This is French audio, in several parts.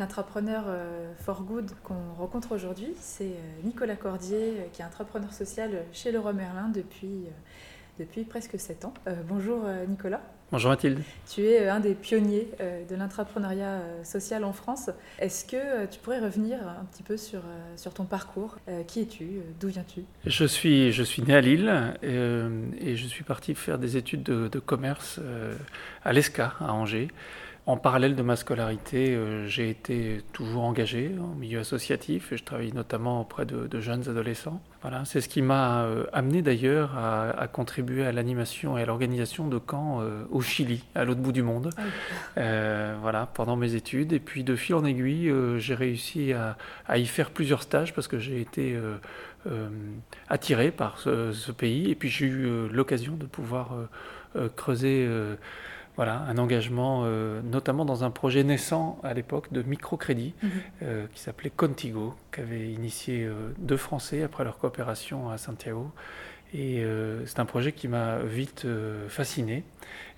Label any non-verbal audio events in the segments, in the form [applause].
L'entrepreneur euh, for good qu'on rencontre aujourd'hui, c'est euh, Nicolas Cordier, euh, qui est entrepreneur social chez Leroy Merlin depuis, depuis presque 7 ans. bonjour Nicolas. Bonjour Mathilde. Tu es un des pionniers de l'entrepreneuriat social en France. Est-ce que tu pourrais revenir un petit peu sur, sur ton parcours? Qui es-tu? D'où viens-tu? Je suis, je suis né à Lille et, je suis parti faire des études de, de commerce à l'ESCA, à Angers. En parallèle de ma scolarité, euh, j'ai été toujours engagé en milieu associatif et je travaille notamment auprès de, jeunes adolescents. Voilà, c'est ce qui m'a euh, amené d'ailleurs à, contribuer à l'animation et à l'organisation de camps euh, au Chili, à l'autre bout du monde, ah voilà, pendant mes études. Et puis de fil en aiguille, j'ai réussi à, y faire plusieurs stages parce que j'ai été attiré par ce, ce, pays et puis j'ai eu l'occasion de pouvoir creuser voilà, un engagement, euh, notamment dans un projet naissant à l'époque de microcrédit mhm. euh, qui s'appelait Contigo, qu'avaient initié euh, deux Français après leur coopération à Santiago. Et c'est un projet qui m'a vite fasciné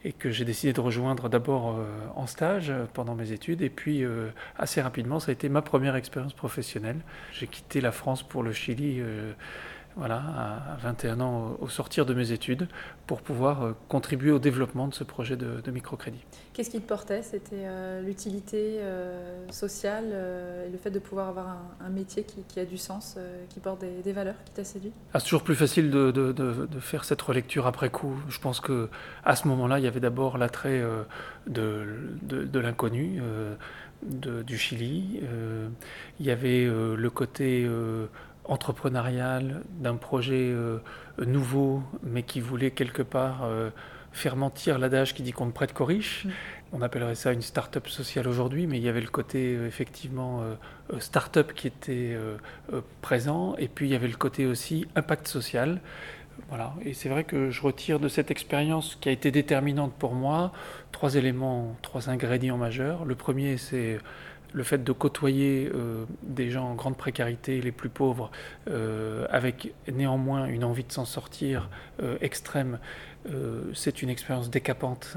et que j'ai décidé de rejoindre d'abord en stage pendant mes études et puis assez rapidement ça a été ma première expérience professionnelle. J'ai quitté la France pour le Chili voilà, à 21 ans au sortir de mes études, pour pouvoir euh, contribuer au développement de ce projet de, microcrédit. Qu'est-ce qui te portait? C'était euh, l'utilité euh, sociale et le fait de pouvoir avoir un, métier qui, a du sens, qui porte des, valeurs, qui t'a séduit? Ah, C'est toujours plus facile de, de, faire cette relecture après coup. Je pense que à ce moment-là, il y avait d'abord l'attrait de, l'inconnu. du Chili, il y avait le côté entrepreneurial, d'un projet euh, nouveau, mais qui voulait quelque part euh, faire mentir l'adage qui dit qu'on ne prête qu'aux riches. Mm. On appellerait ça une start-up sociale aujourd'hui, mais il y avait le côté euh, effectivement start-up qui était présent, et puis il y avait le côté aussi impact social. Voilà. Et c'est vrai que je retire de cette expérience qui a été déterminante pour moi trois éléments, trois ingrédients majeurs. Le premier, c'est le fait de côtoyer euh, des gens en grande précarité, les plus pauvres, euh, avec néanmoins une envie de s'en sortir euh, extrême, c'est une expérience décapante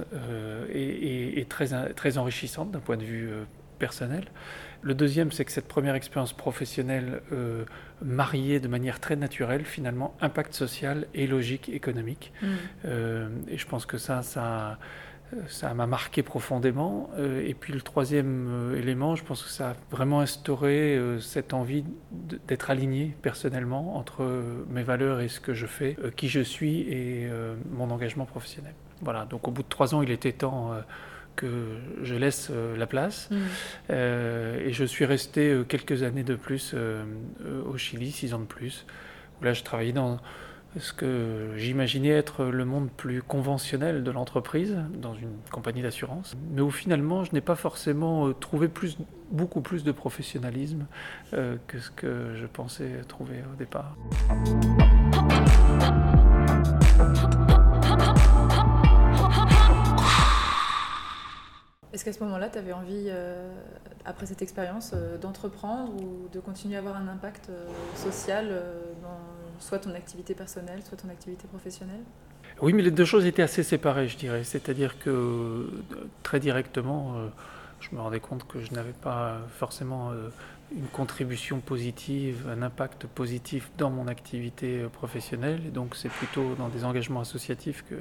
et, et, très, très enrichissante d'un point de vue personnel. Le deuxième, c'est que cette première expérience professionnelle mariée de manière très naturelle, finalement, impact social et logique économique. Mmh. et je pense que ça, ça ça m'a marqué profondément. Euh, et puis le troisième euh, élément, je pense que ça a vraiment instauré euh, cette envie d'être aligné personnellement entre mes valeurs et ce que je fais, qui je suis et mon engagement professionnel. Voilà, donc au bout de trois ans, il était temps que je laisse la place. Mmh. et je suis resté quelques années de plus au Chili, six ans de plus, où là je travaillais dans ce que j'imaginais être le monde plus conventionnel de l'entreprise dans une compagnie d'assurance, mais où finalement je n'ai pas forcément euh, trouvé plus, beaucoup plus de professionnalisme euh, que ce que je pensais trouver au départ. Est-ce qu'à ce, moment-là, tu avais envie, euh, après cette expérience, d'entreprendre ou de continuer à avoir un impact social dans soit ton activité personnelle, soit ton activité professionnelle Oui, mais les deux choses étaient assez séparées, je dirais. C'est-à-dire que très directement, euh, je me rendais compte que je n'avais pas forcément euh, une contribution positive, un impact positif dans mon activité euh, professionnelle. Et donc, c'est plutôt dans des engagements associatifs que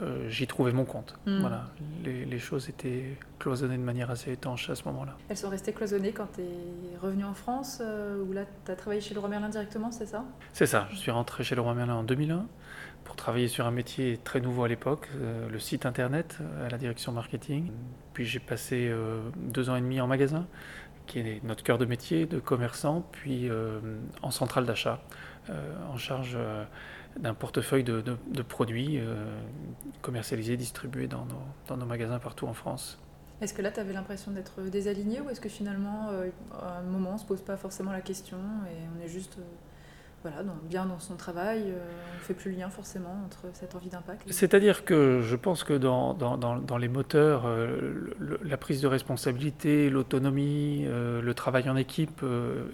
euh, j'y trouvais mon compte. Hmm. Voilà, les, choses étaient cloisonnées de manière assez étanche à ce moment-là. Elles sont restées cloisonnées quand tu es revenu en France, euh, ou là tu as travaillé chez le Roi Merlin directement, c'est ça? C'est ça, je suis rentré chez le Roi Merlin en 2001 pour travailler sur un métier très nouveau à l'époque, euh, le site internet à la direction marketing. Puis j'ai passé deux ans et demi en magasin, qui est notre cœur de métier, de commerçant, puis en centrale d'achat, en charge d'un portefeuille de, produits euh, commercialisés, distribués dans nos, dans nos, magasins partout en France. Est-ce que là, tu avais l'impression d'être désaligné ou est-ce que finalement, à un moment, on ne se pose pas forcément la question et on est juste voilà, bien dans son travail, euh, on ne fait plus le lien forcément entre cette envie d'impact. C'est-à-dire que je pense que dans, dans, les moteurs, euh, la prise de responsabilité, l'autonomie, euh, le travail en équipe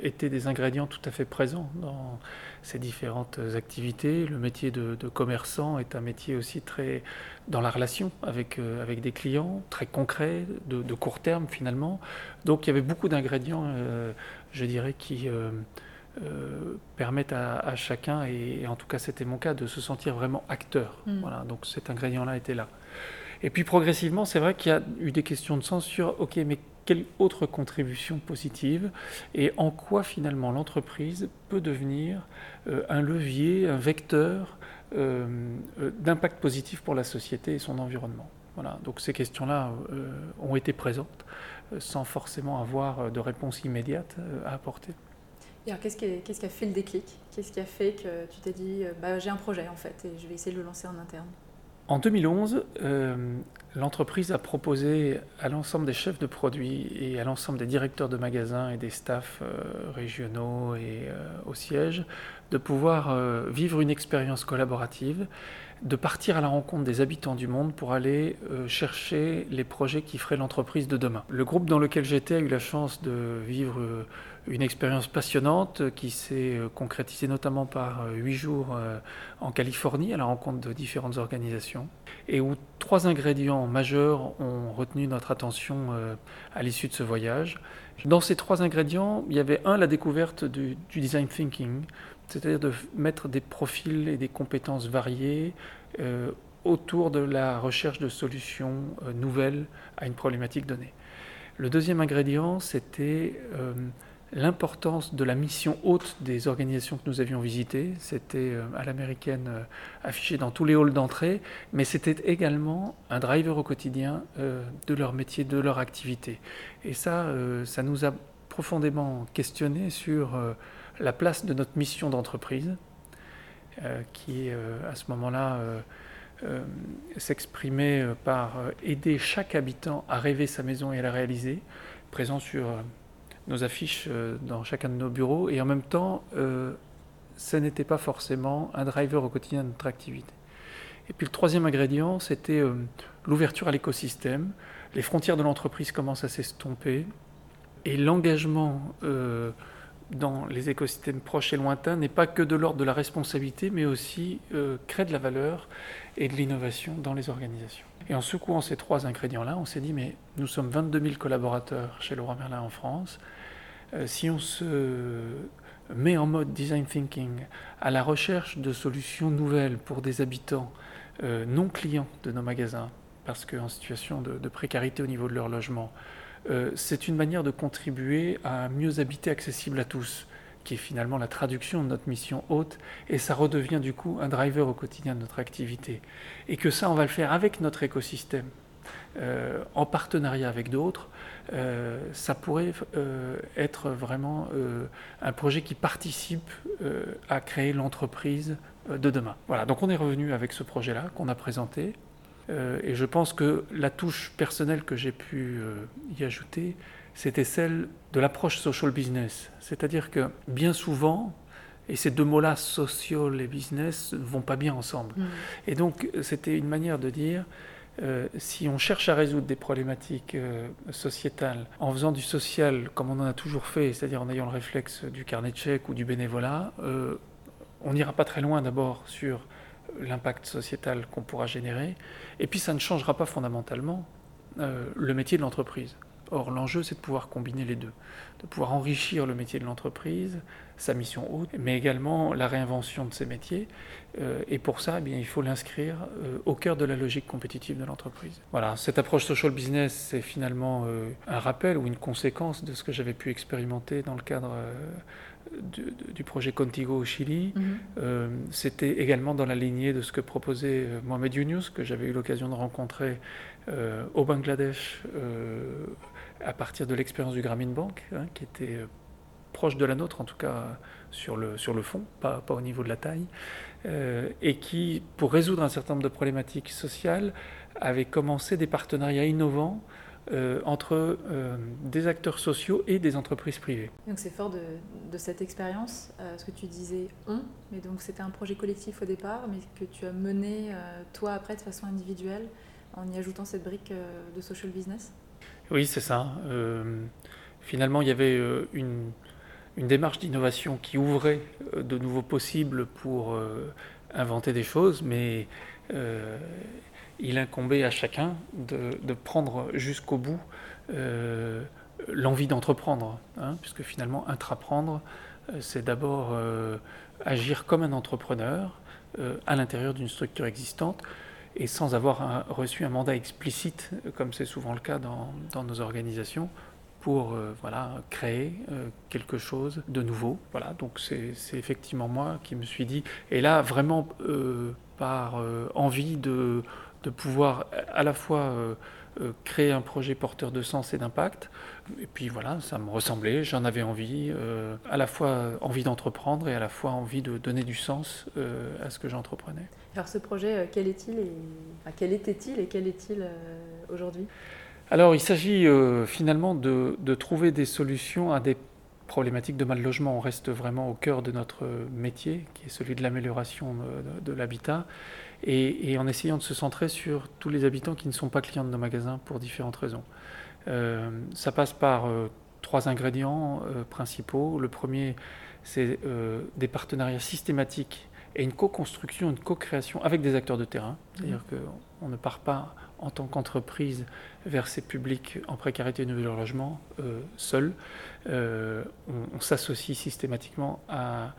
étaient des ingrédients tout à fait présents dans ces différentes activités. Le métier de, commerçant est un métier aussi très dans la relation avec, avec des clients, très concret, de, de, court terme finalement. Donc il y avait beaucoup d'ingrédients, je dirais, qui euh, permettent à, chacun, et, en tout cas c'était mon cas, de se sentir vraiment acteur. Mm. Voilà, donc cet ingrédient-là était là. Et puis progressivement, c'est vrai qu'il y a eu des questions de sens sur, ok, mais quelle autre contribution positive et en quoi finalement l'entreprise peut devenir euh, un levier, un vecteur euh, d'impact positif pour la société et son environnement. Voilà, donc ces questions-là ont été présentes sans forcément avoir de réponse immédiate à apporter. Et alors, qu'est-ce qui, a fait le déclic? Qu'est-ce qui a fait que tu t'es dit, euh, bah, j'ai un projet en fait, et je vais essayer de le lancer en interne? En 2011, euh, l'entreprise a proposé à l'ensemble des chefs de produits et à l'ensemble des directeurs de magasins et des staffs euh, régionaux et au siège de pouvoir vivre une expérience collaborative, de partir à la rencontre des habitants du monde pour aller chercher les projets qui feraient l'entreprise de demain. Le groupe dans lequel j'étais a eu la chance de vivre une expérience passionnante qui s'est euh, concrétisée notamment par euh, huit jours euh, en Californie à la rencontre de différentes organisations et où trois ingrédients majeurs ont retenu notre attention à l'issue de ce voyage. Dans ces trois ingrédients, il y avait un, la découverte du, design thinking, c'est-à-dire de mettre des profils et des compétences variées autour de la recherche de solutions nouvelles à une problématique donnée. Le deuxième ingrédient, c'était l'importance de la mission haute des organisations que nous avions visitées. C'était euh, à l'américaine euh, affiché dans tous les halls d'entrée, mais c'était également un driver au quotidien euh, de leur métier, de leur activité. Et ça, ça nous a profondément questionné sur la place de notre mission d'entreprise, qui à ce moment-là s'exprimait par aider chaque habitant à rêver sa maison et à la réaliser, présent sur nos affiches euh, dans chacun de nos bureaux et en même temps, euh, ce n'était pas forcément un driver au quotidien de notre activité. Et puis le troisième ingrédient, c'était euh, l'ouverture à l'écosystème. Les frontières de l'entreprise commencent à s'estomper et l'engagement dans les écosystèmes proches et lointains n'est pas que de l'ordre de la responsabilité, mais aussi crée de la valeur et de l'innovation dans les organisations. Et en secouant ces trois ingrédients-là, on s'est dit, mais nous sommes 22 000 collaborateurs chez Leroy Merlin en France. Euh, si on se met en mode design thinking à la recherche de solutions nouvelles pour des habitants euh, non clients de nos magasins, parce qu'en situation de, précarité au niveau de leur logement, euh, c'est une manière de contribuer à mieux habiter accessible à tous qui est finalement la traduction de notre mission haute, et ça redevient du coup un driver au quotidien de notre activité. Et que ça, on va le faire avec notre écosystème, euh, en partenariat avec d'autres, euh, ça pourrait être vraiment un projet qui participe à créer l'entreprise de demain. Voilà, donc on est revenu avec ce projet-là qu'on a présenté. Et je pense que la touche personnelle que j'ai pu y ajouter, c'était celle de l'approche social business. C'est-à-dire que bien souvent, et ces deux mots-là, social et business, ne vont pas bien ensemble. Mm. Et donc, c'était une manière de dire, euh, si on cherche à résoudre des problématiques euh, sociétales en faisant du social comme on en a toujours fait, c'est-à-dire en ayant le réflexe du carnet de chèques ou du bénévolat, euh, on n'ira pas très loin d'abord sur l'impact sociétal qu'on pourra générer, et puis ça ne changera pas fondamentalement le métier de l'entreprise. Or, l'enjeu, c'est de pouvoir combiner les deux, de pouvoir enrichir le métier de l'entreprise, sa mission haute, mais également la réinvention de ces métiers. Euh, et pour ça, eh bien, il faut l'inscrire euh, au cœur de la logique compétitive de l'entreprise. Voilà, cette approche social business, c'est finalement euh, un rappel ou une conséquence de ce que j'avais pu expérimenter dans le cadre du, projet Contigo au Chili. Mhm. C'était également dans la lignée de ce que proposait Mohamed Younous, que j'avais eu l'occasion de rencontrer au Bangladesh à partir de l'expérience du Grameen Bank, hein, qui était euh, proche de la nôtre, en tout cas sur le, sur le fond, pas, pas au niveau de la taille, euh, et qui, pour résoudre un certain nombre de problématiques sociales, avait commencé des partenariats innovants entre des acteurs sociaux et des entreprises privées. Donc c'est fort de, cette expérience, ce que tu disais on, mais donc c'était un projet collectif au départ, mais que tu as mené toi après de façon individuelle en y ajoutant cette brique de social business? Oui, c'est ça. finalement, il y avait une, une démarche d'innovation qui ouvrait de nouveaux possibles pour inventer des choses, mais euh, il incombait à chacun de, prendre jusqu'au bout euh, l'envie d'entreprendre, hein, puisque finalement, intraprendre, euh, c'est d'abord agir comme un entrepreneur à l'intérieur d'une structure existante et sans avoir reçu un mandat explicite, comme c'est souvent le cas dans, nos organisations, pour voilà, créer quelque chose de nouveau. Voilà, donc c'est effectivement moi qui me suis dit, et là vraiment par euh, envie de, de, pouvoir à la fois euh, euh, créer un projet porteur de sens et d'impact. Et puis voilà, ça me ressemblait, j'en avais envie, à la fois envie d'entreprendre et à la fois envie de donner du sens à ce que j'entreprenais. Alors ce projet, quel est-il et quel était-il et quel est-il aujourd'hui? Alors il s'agit finalement de, de, trouver des solutions à des problématique de mal logement, on reste vraiment au cœur de notre métier, qui est celui de l'amélioration de, l'habitat, et, en essayant de se centrer sur tous les habitants qui ne sont pas clients de nos magasins pour différentes raisons. Euh, ça passe par euh, trois ingrédients euh, principaux. Le premier, c'est des partenariats systématiques et une co-construction, une co-création avec des acteurs de terrain. C'est-à-dire mmh. qu'on ne part pas en tant qu'entreprise vers ces publics en précarité de leur logement euh, seul. Euh, on, s'associe systématiquement à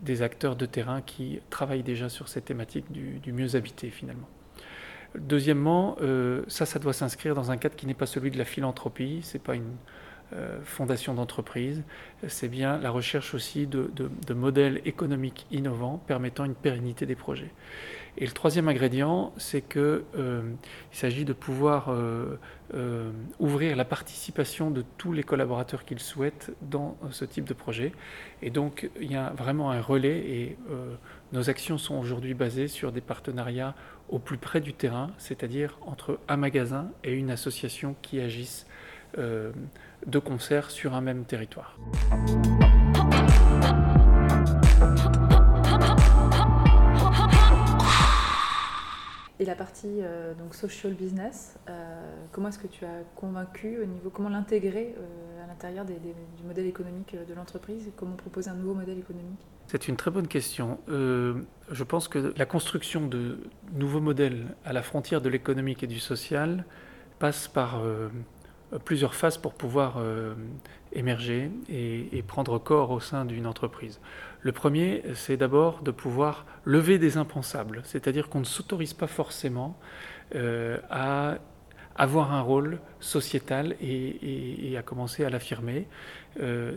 des acteurs de terrain qui travaillent déjà sur cette thématique du, mieux habité finalement. Deuxièmement, euh, ça, ça doit s'inscrire dans un cadre qui n'est pas celui de la philanthropie, c'est pas une fondation d'entreprise, c'est bien la recherche aussi de, modèles économiques innovants permettant une pérennité des projets. Et le troisième ingrédient, c'est qu'il euh, s'agit de pouvoir euh, ouvrir la participation de tous les collaborateurs qu'ils souhaitent dans ce type de projet. Et donc, il y a vraiment un relais et nos actions sont aujourd'hui basées sur des partenariats au plus près du terrain, c'est-à-dire entre un magasin et une association qui agissent de concert sur un même territoire. Et la partie euh, donc social business, euh, comment est-ce que tu as convaincu au niveau, comment l'intégrer euh, à l'intérieur du modèle économique de l'entreprise? Et comment proposer un nouveau modèle économique? C'est une très bonne question. je pense que la construction de nouveaux modèles à la frontière de l'économique et du social passe par euh, plusieurs phases pour pouvoir euh, émerger et, prendre corps au sein d'une entreprise. Le premier, c'est d'abord de pouvoir lever des impensables, c'est-à-dire qu'on ne s'autorise pas forcément euh, à avoir un rôle sociétal et, à commencer à l'affirmer.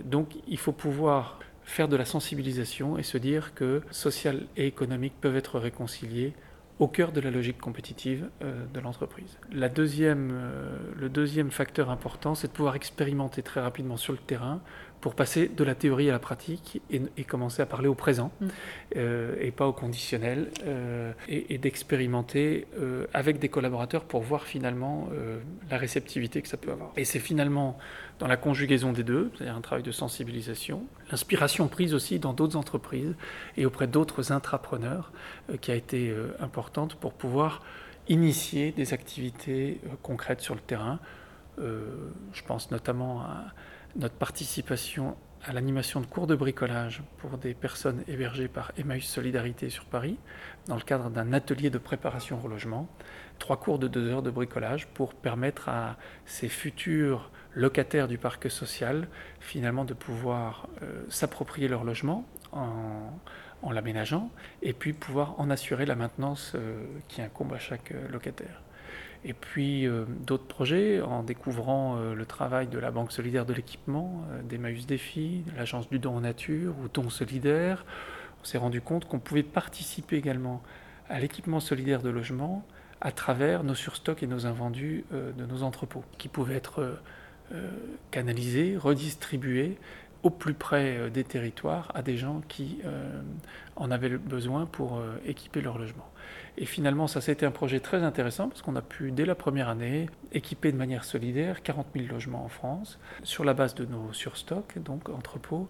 donc il faut pouvoir faire de la sensibilisation et se dire que social et économique peuvent être réconciliés au cœur de la logique compétitive euh, de l'entreprise. Deuxième, euh, le deuxième facteur important, c'est de pouvoir expérimenter très rapidement sur le terrain pour passer de la théorie à la pratique et, commencer à parler au présent mm. euh, et pas au conditionnel et, d'expérimenter avec des collaborateurs pour voir finalement la réceptivité que ça peut avoir. Et c'est finalement dans la conjugaison des deux, c'est-à-dire un travail de sensibilisation, l'inspiration prise aussi dans d'autres entreprises et auprès d'autres intrapreneurs euh, qui a été euh, importante pour pouvoir initier des activités euh, concrètes sur le terrain. je pense notamment à notre participation à l'animation de cours de bricolage pour des personnes hébergées par Emmaüs Solidarité sur Paris, dans le cadre d'un atelier de préparation au logement. Trois cours de deux heures de bricolage pour permettre à ces futurs locataires du parc social, finalement de pouvoir euh, s'approprier leur logement en, l'aménageant et puis pouvoir en assurer la maintenance euh, qui incombe à chaque euh, locataire. Et puis d'autres projets, en découvrant le travail de la Banque solidaire de l'équipement, d'Emmaüs Défi, l'Agence du don en nature ou Don solidaire, on s'est rendu compte qu'on pouvait participer également à l'équipement solidaire de logement à travers nos surstocks et nos invendus de nos entrepôts, qui pouvaient être euh, canalisés, redistribués au plus près des territoires à des gens qui en avaient besoin pour équiper leur logement. Et finalement, ça, c'était un projet très intéressant parce qu'on a pu, dès la première année, équiper de manière solidaire 40 000 logements en France sur la base de nos surstocks, donc entrepôts,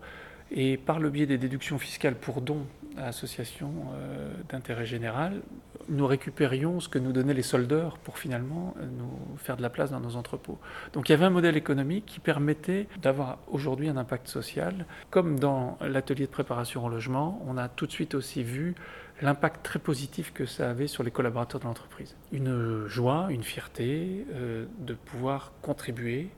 et par le biais des déductions fiscales pour dons à l'association euh, d'intérêt général, nous récupérions ce que nous donnaient les soldeurs pour finalement euh, nous faire de la place dans nos entrepôts. Donc il y avait un modèle économique qui permettait d'avoir aujourd'hui un impact social. Comme dans l'atelier de préparation au logement, on a tout de suite aussi vu l'impact très positif que ça avait sur les collaborateurs de l'entreprise. Une joie, une fierté euh, de pouvoir contribuer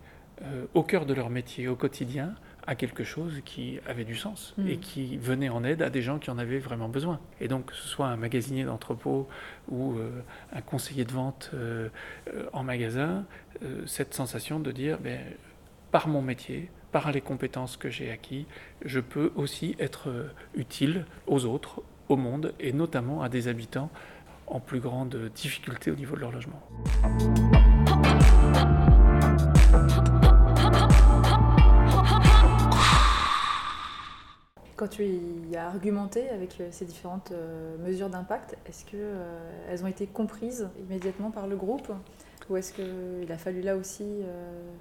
au cœur de leur métier, au quotidien, à quelque chose qui avait du sens et mm. qui venait en aide à des gens qui en avaient vraiment besoin. Et donc, que ce soit un magasinier d'entrepôt ou euh, un conseiller de vente euh, euh, en magasin, cette sensation de dire, ben, par mon métier, par les compétences que j'ai acquis, je peux aussi être utile aux autres, au monde, et notamment à des habitants en plus grande difficulté au niveau de leur logement. Quand tu y as argumenté avec euh, ces différentes euh, mesures d'impact, est-ce qu'elles euh, ont été comprises immédiatement par le groupe ou est-ce qu'il a fallu là aussi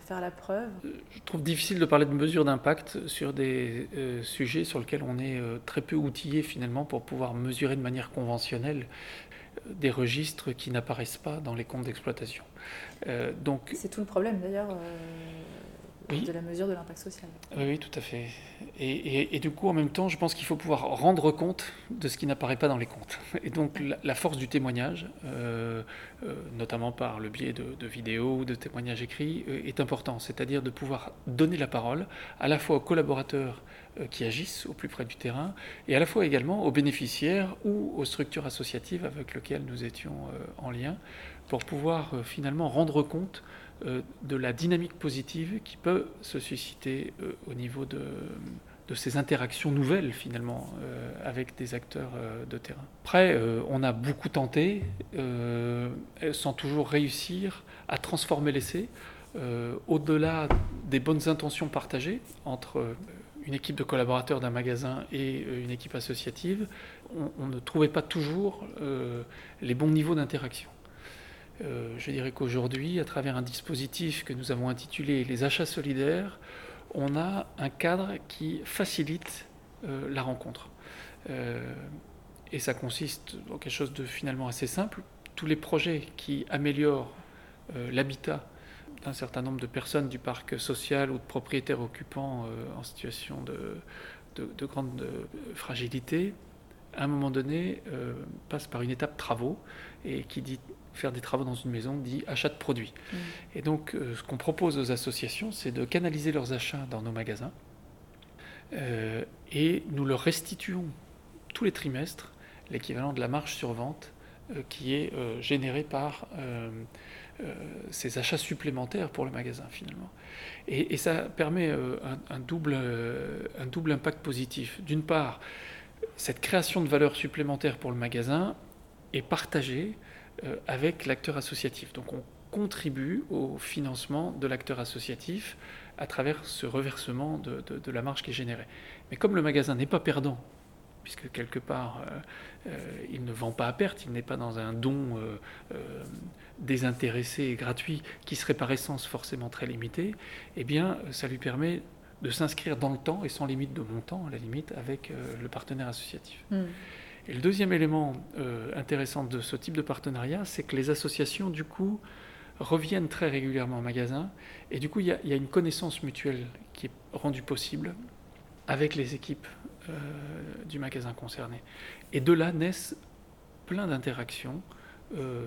faire la preuve? Je trouve difficile de parler de mesures d'impact sur des sujets sur lesquels on est très peu outillé finalement pour pouvoir mesurer de manière conventionnelle des registres qui n'apparaissent pas dans les comptes d'exploitation. donc c'est tout le problème d'ailleurs de la mesure de l'impact social. Oui, tout à fait. Et, du coup, en même temps, je pense qu'il faut pouvoir rendre compte de ce qui n'apparaît pas dans les comptes. Et donc, la, force du témoignage, euh, euh, notamment par le biais de, vidéos ou de témoignages écrits, euh, est important. C'est-à-dire de pouvoir donner la parole à la fois aux collaborateurs qui agissent au plus près du terrain et à la fois également aux bénéficiaires ou aux structures associatives avec lesquelles nous étions en lien pour pouvoir finalement rendre compte de la dynamique positive qui peut se susciter euh, au niveau de, ces interactions nouvelles finalement euh, avec des acteurs de terrain. Après, on a beaucoup tenté sans toujours réussir à transformer l'essai au-delà des bonnes intentions partagées entre une équipe de collaborateurs d'un magasin et une équipe associative, on ne trouvait pas toujours les bons niveaux d'interaction. Euh, je dirais qu'aujourd'hui, à travers un dispositif que nous avons intitulé les achats solidaires, on a un cadre qui facilite euh, la rencontre. Euh, et ça consiste dans quelque chose de finalement assez simple. Tous les projets qui améliorent l'habitat d'un certain nombre de personnes du parc social ou de propriétaires occupants en situation de grande fragilité, à un moment donné, passe par une étape travaux et qui dit faire des travaux dans une maison dit achat de produits. Mm. Et donc, euh, ce qu'on propose aux associations, c'est de canaliser leurs achats dans nos magasins euh, et nous leur restituons tous les trimestres l'équivalent de la marge sur vente euh, qui est générée par ces achats supplémentaires pour le magasin finalement. Et, ça permet un, double, un double impact positif. D'une part, cette création de valeur supplémentaire pour le magasin est partagée euh, avec l'acteur associatif. Donc on contribue au financement de l'acteur associatif à travers ce reversement de, la marge qui est générée. Mais comme le magasin n'est pas perdant, puisque quelque part euh, euh, il ne vend pas à perte, il n'est pas dans un don désintéressé et gratuit qui serait par essence forcément très limité, eh bien ça lui permet de s'inscrire dans le temps et sans limite de montant à la limite avec le partenaire associatif. Hmm. Et le deuxième élément euh, intéressant de ce type de partenariat, c'est que les associations, du coup, reviennent très régulièrement au magasin. Et du coup, il y, a une connaissance mutuelle qui est rendue possible avec les équipes euh, du magasin concerné. Et de là naissent plein d'interactions, euh,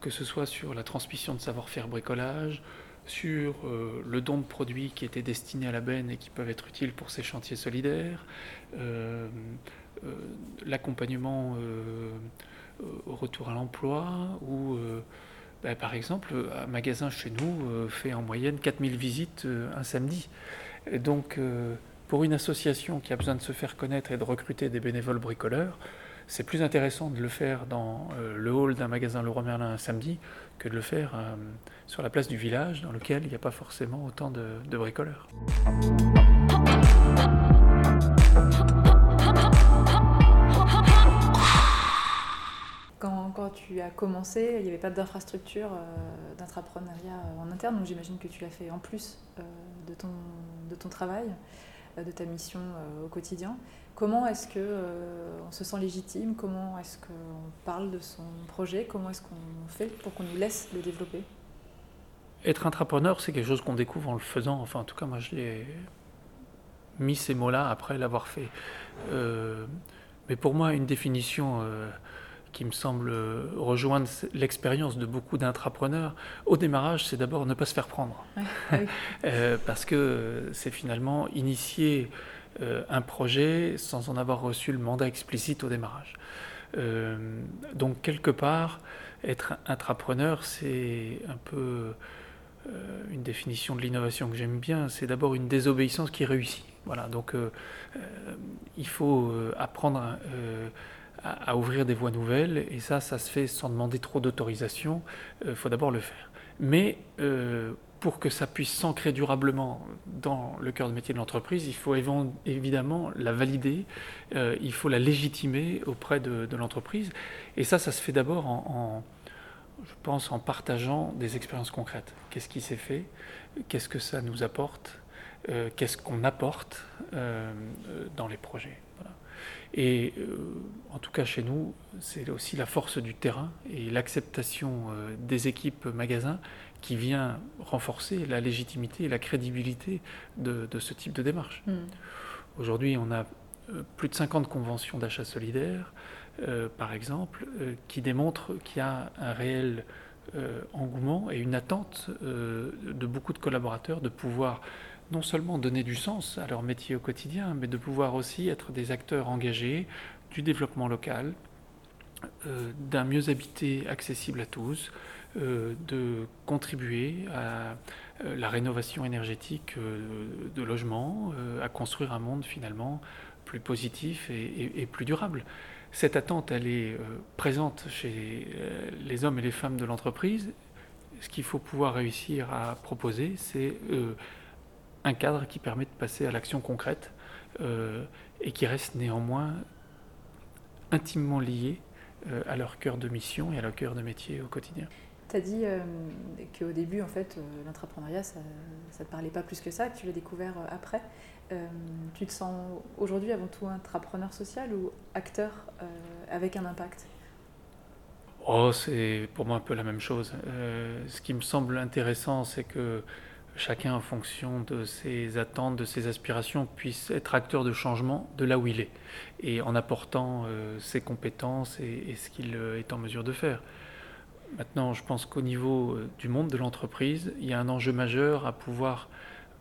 que ce soit sur la transmission de savoir-faire bricolage, sur le don de produits qui étaient destinés à la benne et qui peuvent être utiles pour ces chantiers solidaires, euh, l'accompagnement euh, au retour à l'emploi ou euh, bah, par exemple, un magasin chez nous fait en moyenne 4000 visites un samedi. Donc, pour une association qui a besoin de se faire connaître et de recruter des bénévoles bricoleurs, c'est plus intéressant de le faire dans le hall d'un magasin Leroy Merlin un samedi que de le faire euh, sur la place du village dans lequel il n'y a pas forcément autant de, bricoleurs. Quand, quand, tu as commencé, il n'y avait pas d'infrastructure euh, euh en interne, donc j'imagine que tu l'as fait en plus euh, de, ton, de ton travail, de ta mission au quotidien. Comment est-ce qu'on on se sent légitime Comment est-ce qu'on parle de son projet Comment est-ce qu'on fait pour qu'on nous laisse le développer? Être entrepreneur, c'est quelque chose qu'on découvre en le faisant. Enfin, en tout cas, moi, je l'ai mis ces mots-là après l'avoir fait. Euh, mais pour moi, une définition euh, qui me semble rejoindre l'expérience de beaucoup d'intrapreneurs, au démarrage, c'est d'abord ne pas se faire prendre. Ah [laughs] euh, parce que c'est finalement initier un projet sans en avoir reçu le mandat explicite au démarrage. donc quelque part, être intrapreneur, c'est un peu une définition de l'innovation que j'aime bien, c'est d'abord une désobéissance qui réussit. Voilà, donc euh, euh, il faut euh, apprendre à, ouvrir des voies nouvelles, et ça, ça se fait sans demander trop d'autorisation. Il faut d'abord le faire. Mais pour que ça puisse s'ancrer durablement dans le cœur de métier de l'entreprise, il faut évidemment la valider, il faut la légitimer auprès de, l'entreprise. Et ça, ça se fait d'abord en, je pense, en partageant des expériences concrètes. Qu'est-ce qui s'est fait? Qu'est-ce que ça nous apporte? Euh, qu'est-ce qu'on apporte euh, dans les projets? Et euh, en tout cas chez nous, c'est aussi la force du terrain et l'acceptation des équipes magasins qui vient renforcer la légitimité et la crédibilité de, ce type de démarche. Hmm. Aujourd'hui, on a plus de 50 conventions d'achat solidaire, par exemple, qui démontrent qu'il y a un réel engouement et une attente de beaucoup de collaborateurs de pouvoir non seulement donner du sens à leur métier au quotidien, mais de pouvoir aussi être des acteurs engagés du développement local, euh, d'un mieux habité accessible à tous, euh, de contribuer à euh, la rénovation énergétique de logements, à construire un monde finalement plus positif et, plus durable. Cette attente, elle est présente chez les hommes et les femmes de l'entreprise. Ce qu'il faut pouvoir réussir à proposer, c'est un cadre qui permet de passer à l'action concrète euh, et qui reste néanmoins intimement lié euh, à leur cœur de mission et à leur cœur de métier au quotidien. Tu as dit euh, qu'au début, en fait, l'entrepreneuriat, ça ne te parlait pas plus que ça, que tu l'as découvert après. tu te sens aujourd'hui avant tout entrepreneur social ou acteur avec un impact? Oh, c'est pour moi un peu la même chose. ce qui me semble intéressant, c'est que chacun en fonction de ses attentes, de ses aspirations, puisse être acteur de changement de là où il est, et en apportant euh, ses compétences et, ce qu'il euh, est en mesure de faire. Maintenant, je pense qu'au niveau euh, du monde de l'entreprise, il y a un enjeu majeur à pouvoir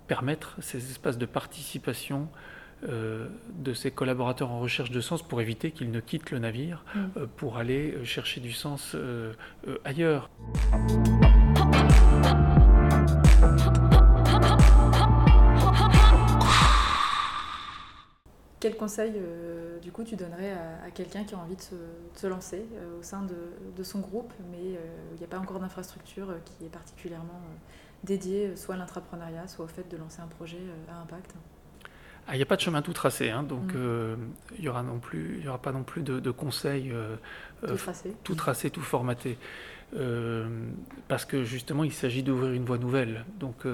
permettre ces espaces de participation de ses collaborateurs en recherche de sens pour éviter qu'ils ne quittent le navire mm. pour aller chercher du sens ailleurs. Quel conseil, euh, du coup, tu donnerais à, quelqu'un qui a envie de se, lancer euh, au sein de, son groupe, mais euh, il n'y a pas encore d'infrastructure qui est particulièrement dédiée soit à l'entrepreneuriat, soit au fait de lancer un projet à impact? Ah, il n'y a pas de chemin tout tracé, hein, donc mm. il n'y aura, non plus, y aura pas non plus de, conseils tout, tracé. tout tracé, tout formaté. parce que justement, il s'agit d'ouvrir une voie nouvelle. Donc,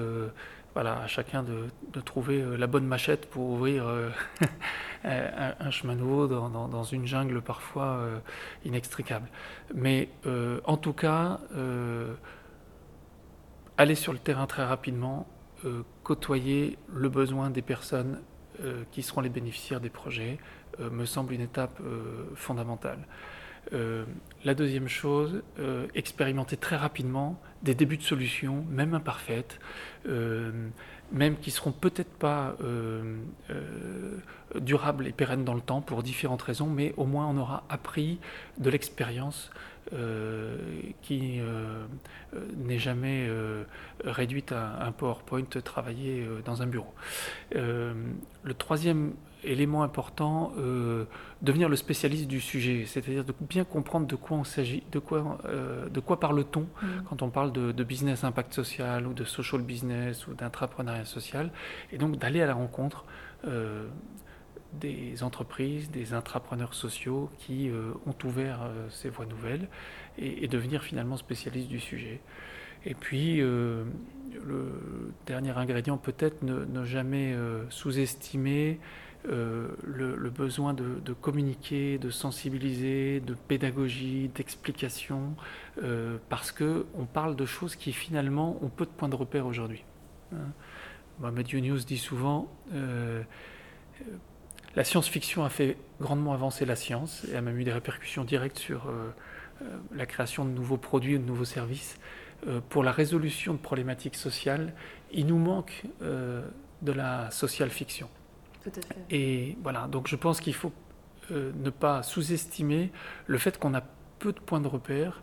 voilà, à chacun de, trouver euh, la bonne machette pour ouvrir euh, [laughs] un, chemin nouveau dans, une jungle parfois euh, inextricable. Mais en tout cas, aller sur le terrain très rapidement, côtoyer le besoin des personnes qui seront les bénéficiaires des projets, me semble une étape fondamentale. Euh, la deuxième chose, euh, expérimenter très rapidement des débuts de solutions, même imparfaites, euh, même qui seront peut-être pas durables et pérennes dans le temps pour différentes raisons, mais au moins on aura appris de l'expérience qui n'est jamais réduite à un PowerPoint travaillé dans un bureau. le troisième élément important, euh, devenir le spécialiste du sujet, c'est-à-dire de bien comprendre de quoi on s'agit, de quoi, euh, de quoi parle-t-on mm. quand on parle de, business impact social ou de social business ou d'intrapreneuriat social, et donc d'aller à la rencontre euh, des entreprises, des intrapreneurs sociaux qui ont ouvert ces voies nouvelles et, devenir finalement spécialistes du sujet. Et puis, le dernier ingrédient, peut-être ne, jamais sous-estimer euh, le, besoin de, communiquer, de sensibiliser, de pédagogie, d'explication, euh, parce que on parle de choses qui finalement ont peu de points de repère aujourd'hui. Hein. Mohamed Younous dit souvent euh, la science-fiction a fait grandement avancer la science et a même eu des répercussions directes sur la création de nouveaux produits, de nouveaux services. pour la résolution de problématiques sociales, il nous manque de la Et voilà, donc je pense qu'il faut euh, ne pas sous-estimer le fait qu'on a peu de points de repère,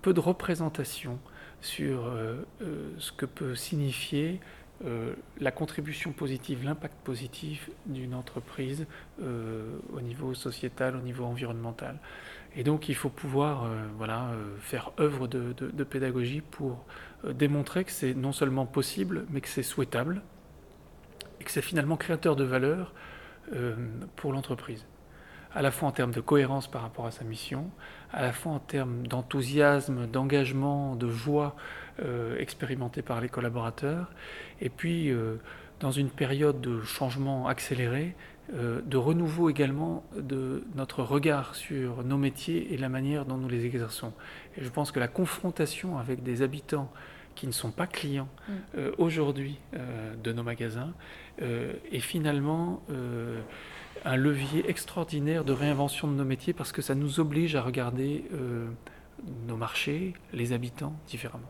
peu de représentation sur euh, euh, ce que peut signifier la contribution positive, l'impact positif d'une entreprise au niveau sociétal, au niveau environnemental. Et donc il faut pouvoir voilà, faire œuvre de pédagogie pour démontrer que c'est non seulement possible, mais que c'est souhaitable et que c'est finalement créateur de valeur euh, pour l'entreprise. À la fois en termes de cohérence par rapport à sa mission, à la fois en termes d'enthousiasme, d'engagement, de joie euh, expérimentée par les collaborateurs, et puis euh, dans une période de changement accéléré, de renouveau également de notre regard sur nos métiers et la manière dont nous les exerçons. Et je pense que la confrontation avec des habitants qui ne sont pas clients mm. euh, aujourd'hui euh, de nos magasins euh, est finalement un levier extraordinaire de réinvention de nos métiers parce que ça nous oblige à regarder nos marchés, les habitants différemment.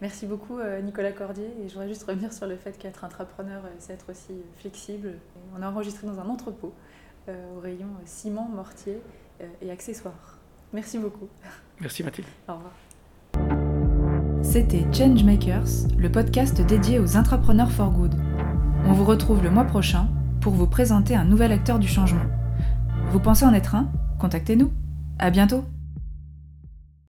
Merci beaucoup Nicolas Cordier et je voudrais juste revenir sur le fait qu'être entrepreneur c'est être aussi flexible. On a enregistré dans un entrepôt au rayon ciment, mortier et accessoires. Merci beaucoup. Merci Mathilde. Au revoir. C'était Changemakers, le podcast dédié aux entrepreneurs for good. On vous retrouve le mois prochain pour vous présenter un nouvel acteur du changement. Vous pensez en être un? Contactez-nous. À bientôt